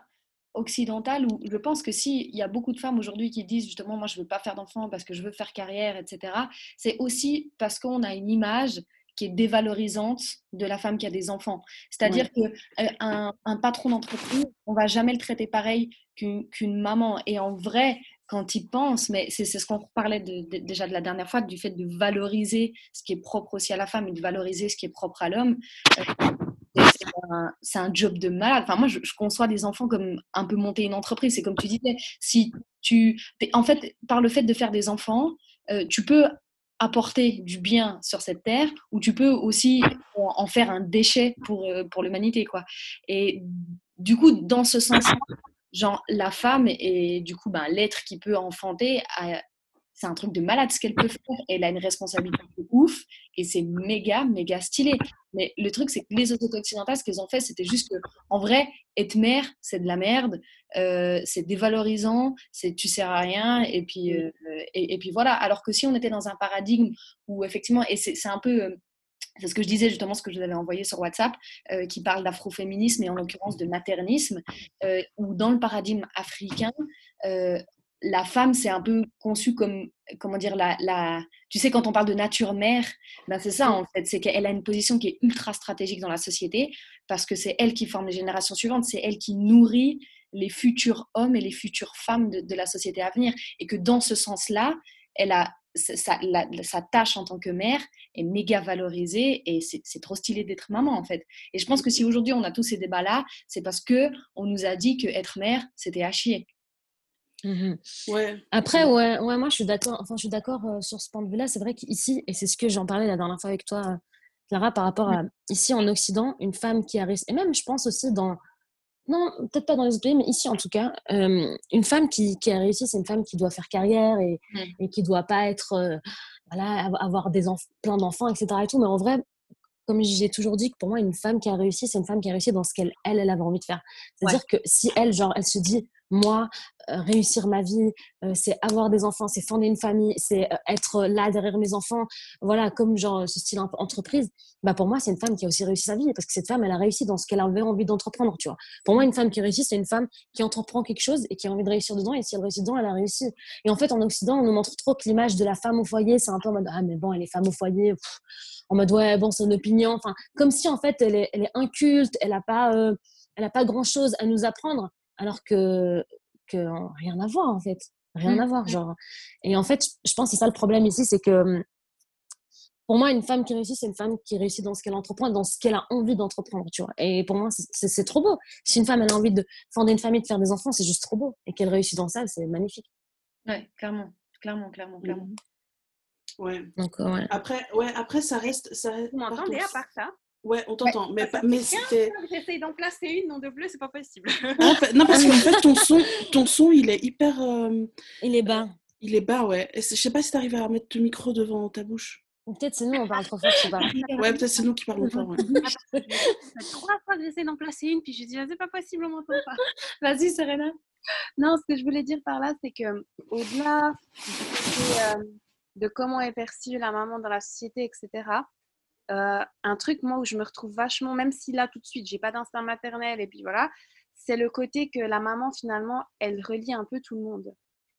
S3: occidentale, où je pense que si il y a beaucoup de femmes aujourd'hui qui disent justement, moi, je veux pas faire d'enfants parce que je veux faire carrière, etc., c'est aussi parce qu'on a une image qui est dévalorisante de la femme qui a des enfants. C'est-à-dire que euh, un, patron d'entreprise, on va jamais le traiter pareil qu'une maman. Et en vrai, quand il pense, mais c'est ce qu'on parlait de- de- déjà de la dernière fois, du fait de valoriser ce qui est propre aussi à la femme et de valoriser ce qui est propre à l'homme. euh, un, c'est un job de malade. Enfin, moi, je, conçois des enfants comme un peu monter une entreprise. C'est comme tu disais, si tu, en fait, par le fait de faire des enfants, euh, tu peux apporter du bien sur cette terre ou tu peux aussi en faire un déchet pour, euh, pour l'humanité, quoi. Et du coup, dans ce sens genre la femme et du coup ben, l'être qui peut enfanter c'est un truc de malade ce qu'elle peut faire. Elle a une responsabilité de ouf et c'est méga, méga stylé. Mais le truc, c'est que les autorités occidentales, ce qu'elles ont fait, c'était juste que, en vrai, être mère, c'est de la merde, euh, c'est dévalorisant, c'est tu sers à rien, et puis, euh, et, puis voilà. Alors que si on était dans un paradigme où effectivement, et c'est un peu. Euh, c'est ce que je disais justement, ce que je vous avais envoyé sur WhatsApp, qui parle d'afroféminisme et en l'occurrence de maternisme, où dans le paradigme africain, la femme, c'est un peu conçu comme, comment dire, la, la, tu sais, quand on parle de nature mère, ben c'est ça en fait, c'est qu'elle a une position qui est ultra stratégique dans la société parce que c'est elle qui forme les générations suivantes, c'est elle qui nourrit les futurs hommes et les futures femmes de, la société à venir. Et que dans ce sens-là, elle a sa, sa, tâche en tant que mère est méga valorisée et c'est trop stylé d'être maman en fait. Et je pense que si aujourd'hui on a tous ces débats-là, c'est parce que on nous a dit que être mère c'était à chier.
S2: Mmh ouais. Après, ouais, ouais, moi je suis d'accord. Enfin, je suis d'accord sur ce point de vue-là. C'est vrai qu'ici, et c'est ce que j'en parlais la dernière fois avec toi, Clara, par rapport à ici en Occident, une femme qui a réussi, et même je pense aussi dans, non, peut-être pas dans les autres pays, mais ici en tout cas, une femme qui, qui, a réussi, c'est une femme qui doit faire carrière et, mmh. et qui doit pas être, voilà, avoir des plein d'enfants, etc. Et tout. Mais en vrai, comme j'ai toujours dit que pour moi, une femme qui a réussi, c'est une femme qui a réussi dans ce qu'elle, elle, elle avait envie de faire. C'est-à-dire que si elle, genre, elle se dit, moi, euh, réussir ma vie, euh, c'est avoir des enfants, c'est fonder une famille, c'est euh, être là derrière mes enfants, voilà, comme genre ce style entreprise, bah pour moi, c'est une femme qui a aussi réussi sa vie parce que cette femme, elle a réussi dans ce qu'elle avait envie d'entreprendre, tu vois. Pour moi, une femme qui réussit, c'est une femme qui entreprend quelque chose et qui a envie de réussir dedans et si elle réussit dedans, elle a réussi. Et en fait, en Occident, on nous montre trop que l'image de la femme au foyer, c'est un peu en mode, ah, mais bon, elle est femme au foyer, en mode, ouais, bon, une opinion, enfin, comme si en fait, elle est, inculte, elle n'a pas, elle a pas grand chose à nous apprendre alors que, que rien à voir en fait rien à mmh. voir genre et en fait je pense que c'est ça le problème ici c'est que mmh, pour moi une femme qui réussit c'est une femme qui réussit dans ce qu'elle entreprend dans ce qu'elle a envie d'entreprendre tu vois et pour moi c'est trop beau si une femme elle a envie de fonder une famille de faire des enfants c'est juste trop beau et qu'elle réussit dans ça c'est magnifique
S3: ouais clairement clairement clairement clairement
S1: ouais. Donc, ouais. après ouais après ça reste ça
S4: vous m'entendez à part ça?
S1: Ouais, on t'entend. mais, mais c'était.
S4: J'essaye d'en placer une, non de bleu, c'est pas possible.
S1: Ah, non, parce qu'en fait, ton son, ton son, il est hyper. Euh,
S2: il est bas.
S1: Il est bas, ouais. je sais pas si tu arrives à mettre ton micro devant ta bouche.
S2: Peut-être c'est nous, on parle trop fort, je sais pas.
S1: Ouais, peut-être c'est nous qui parlons fort. Ouais.
S4: trois fois que j'essaie d'en placer une, puis je dis, ah, c'est pas possible, on m'entend pas.
S3: Vas-y, Serena.
S4: Non, ce que je voulais dire par là, c'est que au-delà de, euh, de comment est perçue la maman dans la société, etc., euh, un truc, moi, où je me retrouve vachement, même si là, tout de suite, j'ai pas d'instinct maternel, et puis voilà, c'est le côté que la maman, finalement, elle relie un peu tout le monde.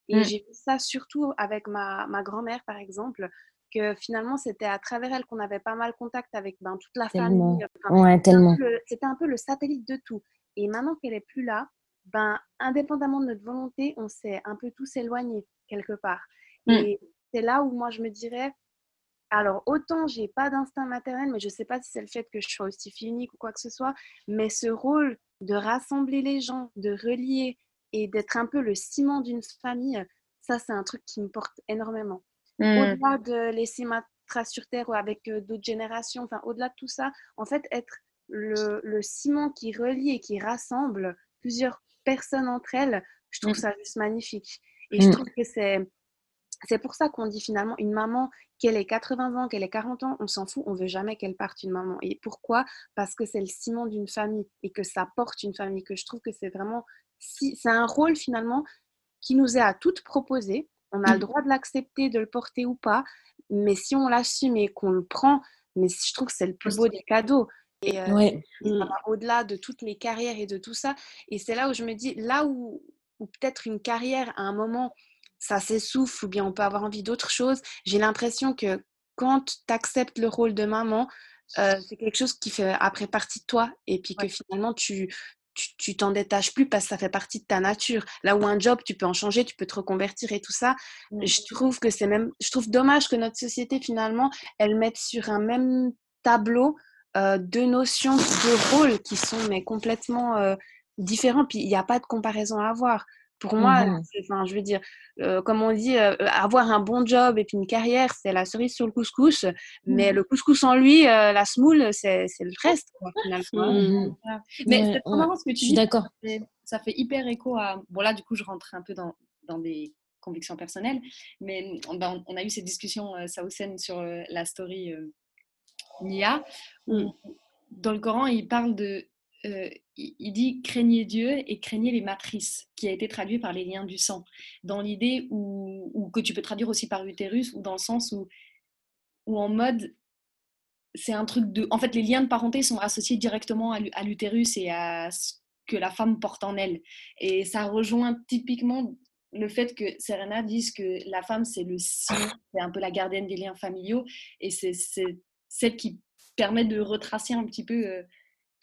S4: Et mmh. j'ai vu ça surtout avec ma, ma grand-mère, par exemple, que finalement, c'était à travers elle qu'on avait pas mal contact avec ben, toute la famille.
S2: ouais, tellement.
S4: C'était un, peu le satellite de tout. Et maintenant qu'elle est plus là, ben, indépendamment de notre volonté, on s'est un peu tous éloignés quelque part. Mmh. Et c'est là où moi, je me dirais, alors, autant j'ai pas d'instinct maternel, mais je sais pas si c'est le fait que je sois aussi unique ou quoi que ce soit, mais ce rôle de rassembler les gens, de relier et d'être un peu le ciment d'une famille, ça, c'est un truc qui me porte énormément. Mmh. Au-delà de laisser ma trace sur Terre ou avec euh, d'autres générations, enfin, au-delà de tout ça, en fait, être le, ciment qui relie et qui rassemble plusieurs personnes entre elles, je trouve mmh. ça juste magnifique. Et je mmh. trouve que c'est c'est pour ça qu'on dit finalement une maman, qu'elle ait 80 ans, qu'elle ait 40 ans, on s'en fout, on veut jamais qu'elle parte une maman. Et pourquoi? Parce que c'est le ciment d'une famille et que ça porte une famille, que je trouve que c'est vraiment, si, c'est un rôle finalement qui nous est à toutes proposé. On a le mmh. droit de l'accepter, de le porter ou pas, mais si on l'assume et qu'on le prend, mais je trouve que c'est le plus beau des cadeaux. Et euh, au-delà de toutes les carrières et de tout ça. Et c'est là où je me dis, là où, où peut-être une carrière à un moment ça s'essouffle ou bien on peut avoir envie d'autre chose. J'ai l'impression que quand tu acceptes le rôle de maman, euh, c'est quelque chose qui fait après partie de toi et puis que finalement tu tu t'en détaches plus parce que ça fait partie de ta nature. Là où un job, tu peux en changer, tu peux te reconvertir et tout ça. Je trouve que c'est même, je trouve dommage que notre société finalement, elle mette sur un même tableau euh, deux notions de rôle qui sont mais complètement euh, différents. Puis il n'y a pas de comparaison à avoir. Pour moi,
S2: Mhm.
S4: c'est- enfin, je veux dire, euh, comme on dit, euh, avoir un bon job et puis une carrière, c'est la cerise sur le couscous. Mais le couscous en lui, euh, la semoule, c'est c'est le reste, quoi, finalement.
S2: Mhm.
S3: Mais c'est trop marrant ce que
S2: Je
S3: tu
S2: suis
S3: dis.
S2: d'accord.
S3: ça fait hyper écho à. Bon, là, du coup, je rentre un peu dans, dans des convictions personnelles, mais on, ben, on- on a eu cette discussion, euh, Saoussen, sur euh, la story euh, Nia, où dans le Coran, il parle de. Il dit craignez Dieu et craignez les matrices, qui a été traduit par les liens du sang, dans l'idée où, que tu peux traduire aussi par utérus, ou dans le sens où, où en mode c'est un truc de. En fait, les liens de parenté sont associés directement à l'u- à l'utérus et à ce que la femme porte en elle. Et ça rejoint typiquement le fait que Serena dise que la femme, c'est le signe, c'est un peu la gardienne des liens familiaux, et c'est c'est celle qui permet de retracer un petit peu, euh,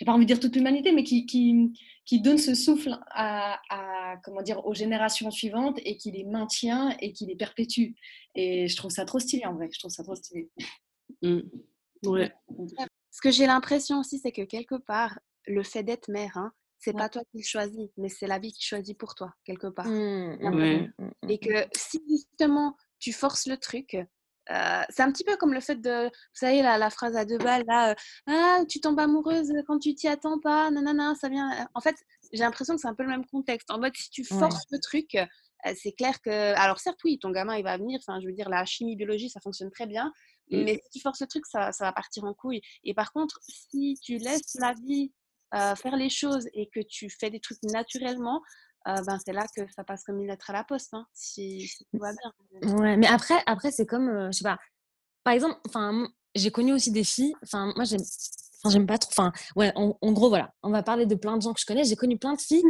S3: j'ai pas envie de dire toute l'humanité, mais qui, qui, qui donne ce souffle à, à, comment dire, aux générations suivantes et qui les maintient et qui les perpétue. Et je trouve ça trop stylé en vrai, je trouve ça trop stylé.
S1: Mm. Ouais.
S4: Ce que j'ai l'impression aussi, c'est que quelque part, le fait d'être mère, hein, c'est
S3: Ouais.
S4: pas toi qui le choisis, mais c'est la vie qui choisit pour toi, quelque part.
S1: Ouais.
S2: mhm.
S4: Et que si justement tu forces le truc, euh, c'est un petit peu comme le fait de, vous savez, la, la phrase à deux balles, là, euh, ah, tu tombes amoureuse quand tu t'y attends pas, nanana, ça vient. euh. En fait, j'ai l'impression que c'est un peu le même contexte. En mode, si tu
S2: Ouais.
S4: forces le truc, euh, c'est clair que. Alors, certes, oui, ton gamin, il va venir, enfin, je veux dire, la chimie, biologie, ça fonctionne très bien,
S1: Mm.
S4: mais si tu forces le truc, ça, ça va partir en couille. Et par contre, si tu laisses la vie euh, faire les choses et que tu fais des trucs naturellement, euh, ben, c'est là que ça passe comme une lettre à la poste, hein, si, si tout va bien.
S2: Ouais, mais après, après c'est comme, euh, je sais pas, par exemple, enfin, j'ai connu aussi des filles, enfin, moi, j'aime, j'aime pas trop, enfin, ouais, en, en gros, voilà, on va parler de plein de gens que je connais, j'ai connu plein de filles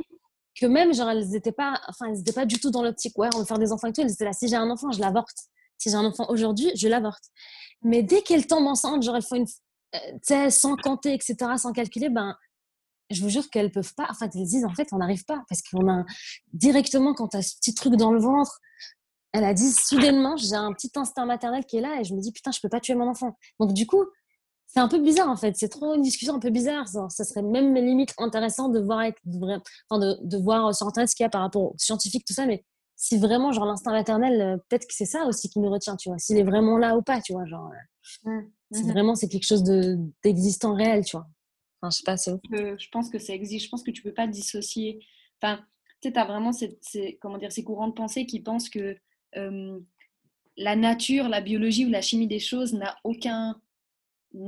S2: que même, genre, elles étaient pas, enfin, elles étaient pas du tout dans l'optique, ouais, on veut faire des enfants et tout, elles étaient là, si j'ai un enfant, je l'avorte. Si j'ai un enfant aujourd'hui, je l'avorte. Mais dès qu'elles tombent enceintes, genre, elles font une, euh, tu sais, sans compter, etc., sans calculer, ben, je vous jure qu'elles peuvent pas, enfin, elles disent, en fait, on n'arrive pas, parce qu'on a, directement, quand tu as ce petit truc dans le ventre, elle a dit soudainement, j'ai un petit instinct maternel qui est là et je me dis putain, je peux pas tuer mon enfant. Donc du coup, c'est un peu bizarre en fait. C'est trop une discussion un peu bizarre. Ça, ça serait même limite intéressant de voir de, voir sur internet ce qu'il y a par rapport aux scientifiques tout ça. Mais si vraiment genre l'instinct maternel, euh, peut-être que c'est ça aussi qui nous retient, tu vois. S'il est vraiment là ou pas, tu vois. Genre, euh, si
S3: Mhm.
S2: vraiment c'est quelque chose de d'existant réel, tu vois. Enfin, je sais pas, c'est ouf.
S3: que je pense que ça existe. Je pense que tu peux pas dissocier. Enfin, tu sais, as vraiment cette- ces, comment dire, ces courants de pensée qui pensent que euh, la nature, la biologie ou la chimie des choses n'a aucun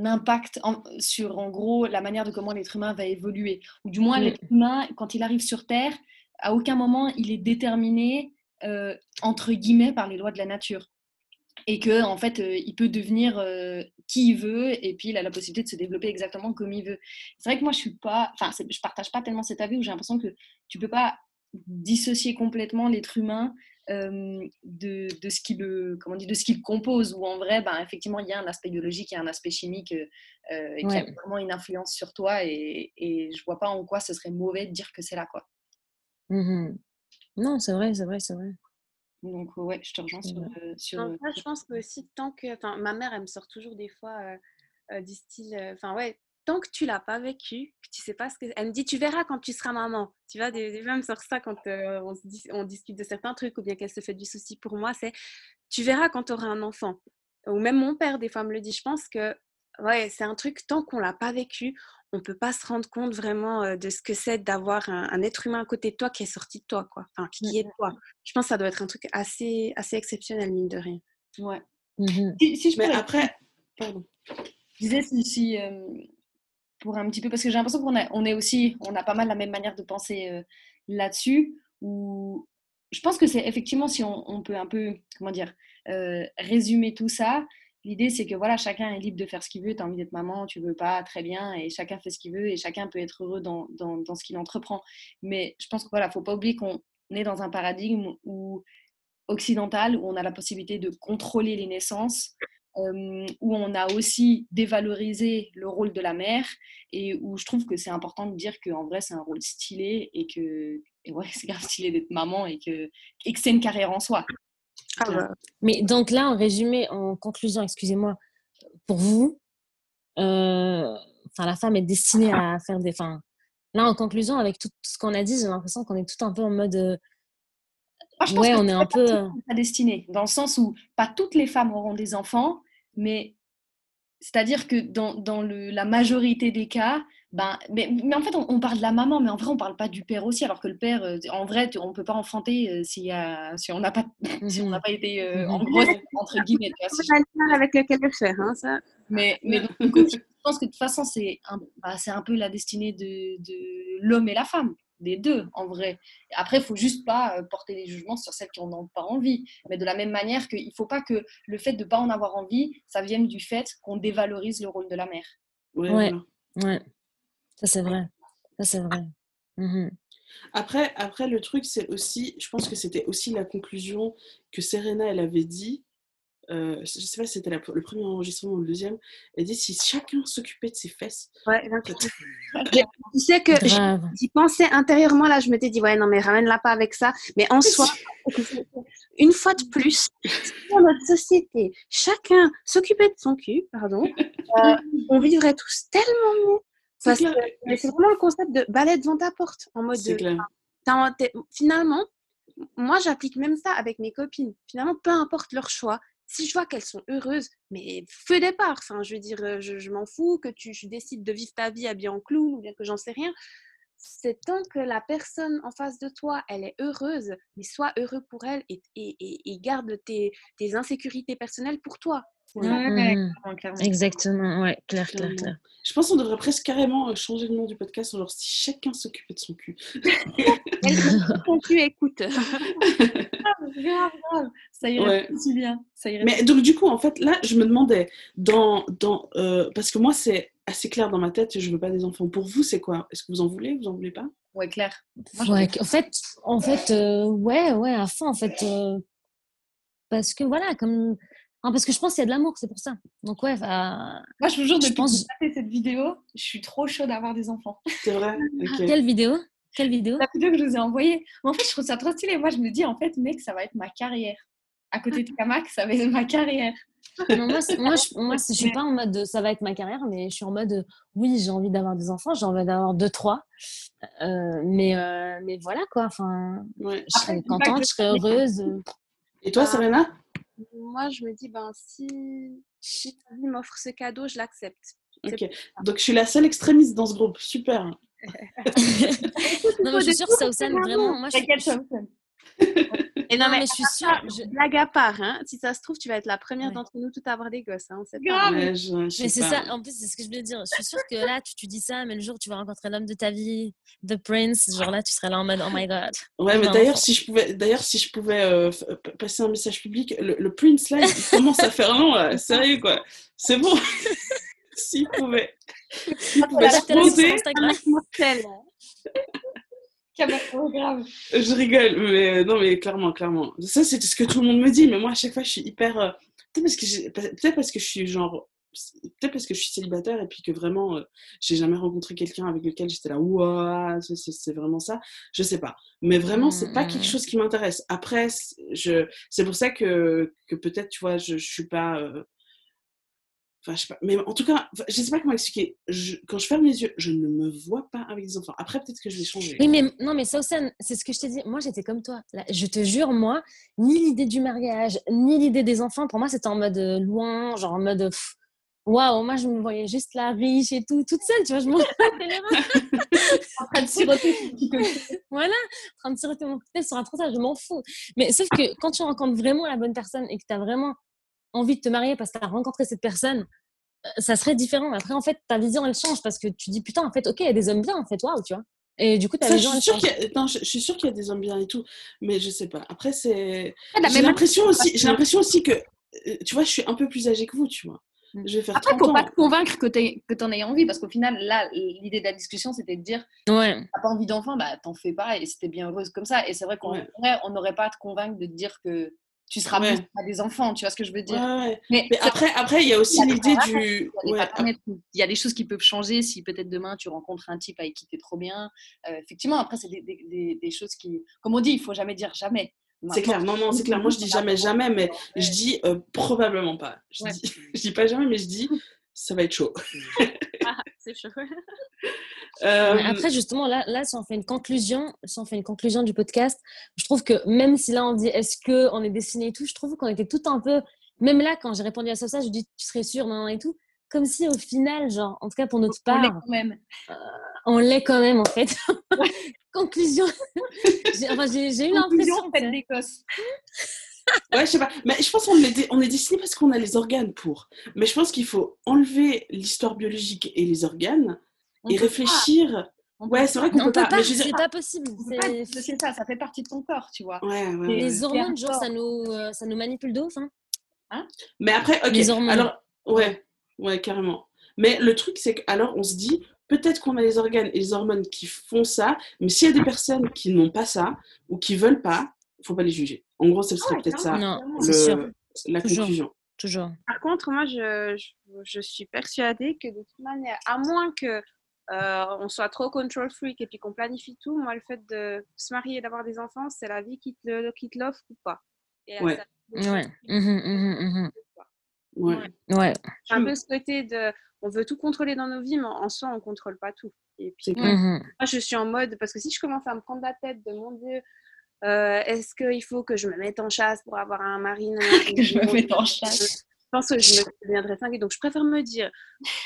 S3: impact en- sur, en gros, la manière de comment l'être humain va évoluer. Ou du moins, l'être humain, quand il arrive sur Terre, à aucun moment il est déterminé, euh, entre guillemets, par les lois de la nature. Et que en fait, euh, il peut devenir euh, qui il veut, et puis il a la possibilité de se développer exactement comme il veut. C'est vrai que moi, je suis pas, enfin, je partage pas tellement cet avis où j'ai l'impression que tu peux pas dissocier complètement l'être humain euh, de, de ce qui le, comment dit, de ce qu'il compose. Où en vrai, ben, effectivement, il y a un aspect biologique, il y a un aspect chimique euh, euh, qui a vraiment une influence sur toi, et, et je vois pas en quoi ce serait mauvais de dire que c'est là, quoi.
S2: Mhm. Non, c'est vrai, c'est vrai, c'est vrai.
S3: Donc ouais, je te rejoins sur, euh, sur
S4: je pense que aussi, tant que. Enfin, ma mère, elle me sort toujours des fois euh, euh, du style. euh, Enfin, ouais, tant que tu l'as pas vécu, que tu sais pas ce que. Elle me dit, tu verras quand tu seras maman. Tu vois, des, des me sort ça quand euh, on, se dis- on discute de certains trucs ou bien qu'elle se fait du souci pour moi. C'est, tu verras quand tu auras un enfant. Ou même mon père, des fois, me le dit. Je pense que, ouais, c'est un truc, tant qu'on l'a pas vécu, on peut pas se rendre compte vraiment de ce que c'est d'avoir un, un être humain à côté de toi qui est sorti de toi, quoi. Enfin, qui est de toi. Je pense que ça doit être un truc assez, assez exceptionnel, mine de rien.
S3: ouais.
S2: Mhm.
S3: Si, si je
S1: Mais
S3: peux
S1: après, pardon.
S3: Je disais si, si, euh, pour un petit peu parce que j'ai l'impression qu'on a, on est aussi on a pas mal la même manière de penser euh, là-dessus où je pense que c'est effectivement si on, on peut un peu comment dire euh, résumer tout ça l'idée c'est que voilà chacun est libre de faire ce qu'il veut tu as envie d'être maman tu veux pas très bien et chacun fait ce qu'il veut et chacun peut être heureux dans, dans, ce qu'il entreprend mais je pense que voilà faut pas oublier qu'on est dans un paradigme occidental où on a la possibilité de contrôler les naissances euh, où on a aussi dévalorisé le rôle de la mère et où je trouve que c'est important de dire qu'en vrai c'est un rôle stylé et que ouais, c'est grave stylé d'être maman et que, et que c'est une carrière en soi.
S4: Ah bah,
S2: Mais donc là, en résumé, en conclusion, excusez-moi, pour vous, euh, enfin, la femme est destinée à faire des. Enfin, là, en conclusion, avec tout ce qu'on a dit, j'ai l'impression qu'on est tout un peu en mode. euh, ouais, on est un peu.
S3: Sa destinée, dans le sens où pas toutes les femmes auront des enfants, mais c'est-à-dire que dans, dans le, la majorité des cas, ben, mais, mais, en fait, on, parle de la maman, mais en vrai, on parle pas du père aussi, alors que le père, euh, en vrai, on peut pas enfanter euh, si, si on n'a pas, si on n'a pas été euh, en gros, entre guillemets. Tu vois,
S4: si avec lequel le faire, hein, ça.
S3: Mais, mais donc, je pense que de toute façon, c'est un, bah, un peu la destinée de, de l'homme et la femme des deux, en vrai. Après, il faut juste pas porter des jugements sur celles qui n'en ont pas envie. Mais de la même manière qu'il ne faut pas que le fait de ne pas en avoir envie, ça vienne du fait qu'on dévalorise le rôle de la mère.
S2: Ouais, ouais. ouais. Ça, c'est vrai. Ça, c'est vrai. Mmh
S1: après, après, le truc, c'est aussi, je pense que c'était aussi la conclusion que Serena, elle avait dit, euh, je sais pas si c'était le premier enregistrement ou le deuxième, elle dit si chacun s'occupait de ses fesses.
S4: Ouais, tu sais que j'y pensais intérieurement, là, je m'étais dit, ouais, non, mais ramène-la pas avec ça. Mais en soi, une fois de plus, dans notre société, chacun s'occupait de son cul, pardon, euh, on vivrait tous tellement mieux. C'est vraiment le concept de balai devant ta porte, en mode de, clair. Finalement, moi, j'applique même ça avec mes copines. Finalement, peu importe leur choix, si je vois qu'elles sont heureuses, mais feu départ, enfin, je veux dire, euh, je, m'en fous que tu décides de vivre ta vie habillée en clown ou bien que j'en sais rien. C'est tant que la personne en face de toi, elle est heureuse, mais sois heureux pour elle et, et, garde tes, tes, insécurités personnelles pour toi.
S2: Mmh. Exactement, ouais, clair, clair, clair.
S1: Je pense qu'on devrait presque carrément euh, changer le nom du podcast, genre si chacun s'occupait de son cul.
S4: ton cul, écoute.
S3: grave, grave. Ça irait aussi bien. Ça irait
S1: Mais donc du coup, en fait, là, je me demandais, dans, dans, euh, parce que moi, c'est assez clair dans ma tête, je veux pas des enfants. Pour vous, c'est quoi? Est-ce que vous en voulez? Vous en voulez pas?
S3: Ouais, clair.
S2: ouais, en fait, en fait euh, ouais, ouais, à fond, en fait. parce que voilà, comme parce que je pense qu'il y a de l'amour, c'est pour ça. Donc ouais. Moi,
S3: je vous jure, depuis pense... que fait cette vidéo, je suis trop chaude d'avoir des enfants.
S1: C'est vrai.
S2: Quelle vidéo? Quelle vidéo?
S3: La vidéo que je vous ai envoyée. en fait, je trouve ça trop stylé. Moi, je me dis, en fait, mec, ça va être ma carrière. À côté de Kamak, ça va être ma carrière.
S2: Non, moi, moi, je, moi, je suis pas en mode de, ça va être ma carrière, mais je suis en mode oui, j'ai envie d'avoir des enfants, j'ai envie d'avoir deux, trois. Euh, mais, euh, mais voilà quoi. Enfin, je serais contente, je serais heureuse.
S1: Et toi, Serena?
S4: Moi, je me dis, ben, si, si ta vie m'offre ce cadeau, je l'accepte.
S1: Ok, donc je suis la seule extrémiste dans ce groupe. Super. non,
S2: mais je suis sûre que ça, vraiment. Moi, je,
S4: je, Et non, mais, je suis sûre. Je... Blague à part, hein. si ça se trouve, tu vas être la première d'entre nous tout à avoir des gosses. Hein,
S2: mais, c'est ça, en plus, c'est ce que je voulais dire. Je suis sûre que là, tu, tu dis ça, mais le jour où tu vas rencontrer l'homme de ta vie, The Prince, genre là, tu serais là en mode Oh my god.
S1: Ouais, mais d'ailleurs, si je pouvais, d'ailleurs, si je pouvais euh, passer un message public, le, Prince là, il commence à faire long, là. Sérieux, quoi. C'est bon. S'il pouvait. S'il pouvait se poser. Je rigole, mais euh, non, mais clairement, clairement. Ça, c'est ce que tout le monde me dit, mais moi, à chaque fois, je suis hyper. Euh, peut-être parce, que peut parce que je suis genre. Peut-être parce que je suis célibataire et puis que vraiment, euh, j'ai jamais rencontré quelqu'un avec lequel j'étais là, ouah, c'est vraiment ça. Je sais pas. Mais vraiment, c'est pas quelque mmh. chose qui m'intéresse. Après, c'est pour ça que, que peut-être, tu vois, je, je suis pas. Enfin, je sais pas. Mais en tout cas, je sais pas comment expliquer. quand je ferme les yeux, je ne me vois pas avec des enfants. Après, peut-être que je vais changer.
S2: Oui, mais non, mais ça, c'est ce que je t'ai dit. Moi, j'étais comme toi. je te jure, moi, ni l'idée du mariage, ni l'idée des enfants, pour moi, c'était en mode euh, loin, genre en mode. Waouh, moi je me voyais juste la riche et tout, toute seule, tu vois, je me en train de siroter Voilà, en train de siroter mon cocktail sur un trottoir, je m'en fous. Mais sauf que quand tu rencontres vraiment la bonne personne et que tu as vraiment envie de te marier parce que tu as rencontré cette personne, euh, ça serait différent. Après, en fait, ta vision, elle change parce que tu dis, putain, en fait, ok, il y a des hommes bien, en fait, waouh, tu vois. Et du coup, ta vision,
S1: je suis, sûre je, suis sûre qu'il y a des hommes bien et tout, mais je sais pas. Après, c'est. J'ai l'impression aussi, j'ai l'impression aussi que, euh, tu vois, je suis un peu plus âgée que vous, tu vois.
S3: Mm. Je vais faire Après, faut pas te convaincre que tu en aies envie, parce qu'au final, là, l'idée de la discussion, c'était de dire
S2: ouais.
S3: n'as pas envie d'enfant, bah t'en fais pas, et c'était bien heureuse comme ça. Et c'est vrai qu'on on n'aurait pas à te convaincre de te dire que tu seras plus à des enfants, tu vois ce que je veux dire.
S1: Mais, après, après, il y a aussi l'idée du.
S3: Il y, a des choses qui peuvent changer si peut-être demain tu rencontres un type avec qui tu es trop bien. Euh, effectivement, après, c'est des, des, des, choses qui. Comme on dit, il faut jamais dire jamais.
S1: C'est clair, non, non, c'est clair. Moi, je dis jamais, jamais, mais je dis euh, probablement pas. Je, dis, je dis pas jamais, mais je dis ça va être chaud.
S3: Ah,
S4: c'est chaud.
S1: Euh,
S2: Après, justement, là, là, si on fait une conclusion, si on fait une conclusion du podcast, je trouve que même si là on dit est-ce que on est destiné et tout, je trouve qu'on était tout un peu, même là quand j'ai répondu à ça, je dis tu serais sûr, non, et tout, comme si au final, genre, en tout cas pour notre
S3: On l'est
S2: part,
S3: quand même.
S2: on l'est quand même en fait. conclusion. J'ai enfin, j'ai- j'ai eu
S3: Conclusion,
S2: l'impression. que-
S3: d'Écosse.
S1: Ouais, je sais pas. Mais je pense qu'on est, dé- on est destiné parce qu'on a les organes pour. Mais je pense qu'il faut enlever l'histoire biologique et les organes
S3: On
S1: et réfléchir. Ouais, c'est vrai qu'on
S2: on
S1: peut
S2: peut
S1: pas.
S2: pas,
S1: Mais je veux dire-
S2: c'est pas possible. C'est-
S3: ça, ça fait partie de ton corps, tu vois.
S1: Ouais, ouais,
S2: Les hormones, genre, ça nous, euh, ça nous manipule de ouf. Hein.
S1: Mais après, ok.
S2: Les hormones.
S1: Alors, ouais, ouais, carrément. Mais le truc, c'est qu'alors, on se dit, peut-être qu'on a les organes et les hormones qui font ça, mais s'il y a des personnes qui n'ont pas ça ou qui veulent pas, faut pas les juger. En gros, ce serait
S3: Ouais,
S1: peut-être ça.
S2: Non,
S1: le-
S2: c'est sûr,
S1: la
S2: Toujours.
S1: conclusion.
S2: toujours.
S4: Par contre, moi, je, je, je suis persuadée que de toute manière, à moins que euh, on soit trop control freak et puis qu'on planifie tout, moi, le fait de se marier et d'avoir des enfants, c'est la vie qui te, le- qui te l'offre ou pas. Et
S1: Ouais.
S4: ça-
S2: Ouais.
S1: Ouais.
S4: Ouais.
S2: Ouais.
S4: C'est un peu ce côté de, on veut tout contrôler dans nos vies, mais en soi, on contrôle pas tout. Et puis, moi, je suis en mode, parce que si je commence à me prendre la tête de mon Dieu, euh, est-ce qu'il faut que je me mette en chasse pour avoir un mari
S3: Que je me mette en chasse.
S4: Je pense que je me deviendrais cinglée. Donc, je préfère me dire,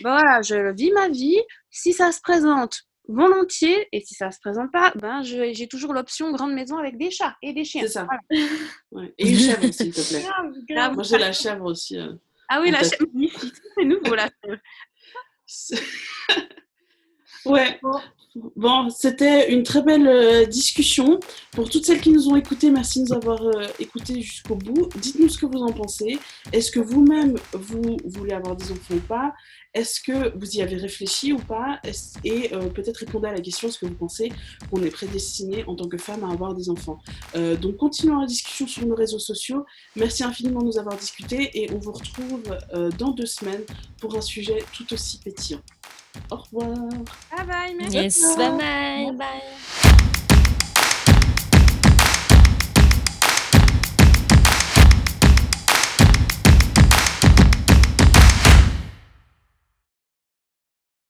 S4: bah voilà, je vis ma vie. Si ça se présente, volontiers. Et si ça se présente pas, ben, j'ai toujours l'option grande maison avec des chats et des chiens.
S1: C'est ça.
S4: Voilà.
S1: Ouais. Et une chèvre, s'il te plaît.
S3: Grave.
S1: Moi, j'ai la chèvre aussi. euh.
S4: Ah oui, la chèvre, magnifique. C'est nouveau, la chèvre.
S1: Ouais. Bon, c'était une très belle euh, discussion. Pour toutes celles qui nous ont écoutés, merci de nous avoir euh, écoutés jusqu'au bout. Dites-nous ce que vous en pensez. Est-ce que vous-même, vous voulez avoir des enfants ou pas? Est-ce que vous y avez réfléchi ou pas? Et euh, peut-être répondez à la question, est-ce que vous pensez qu'on est prédestiné en tant que femme à avoir des enfants Euh, Donc, continuons la discussion sur nos réseaux sociaux. Merci infiniment de nous avoir discuté et on vous retrouve euh, dans deux semaines pour un sujet tout aussi pétillant. Au revoir
S4: Bye bye, merci.
S2: Yes, bye bye. bye.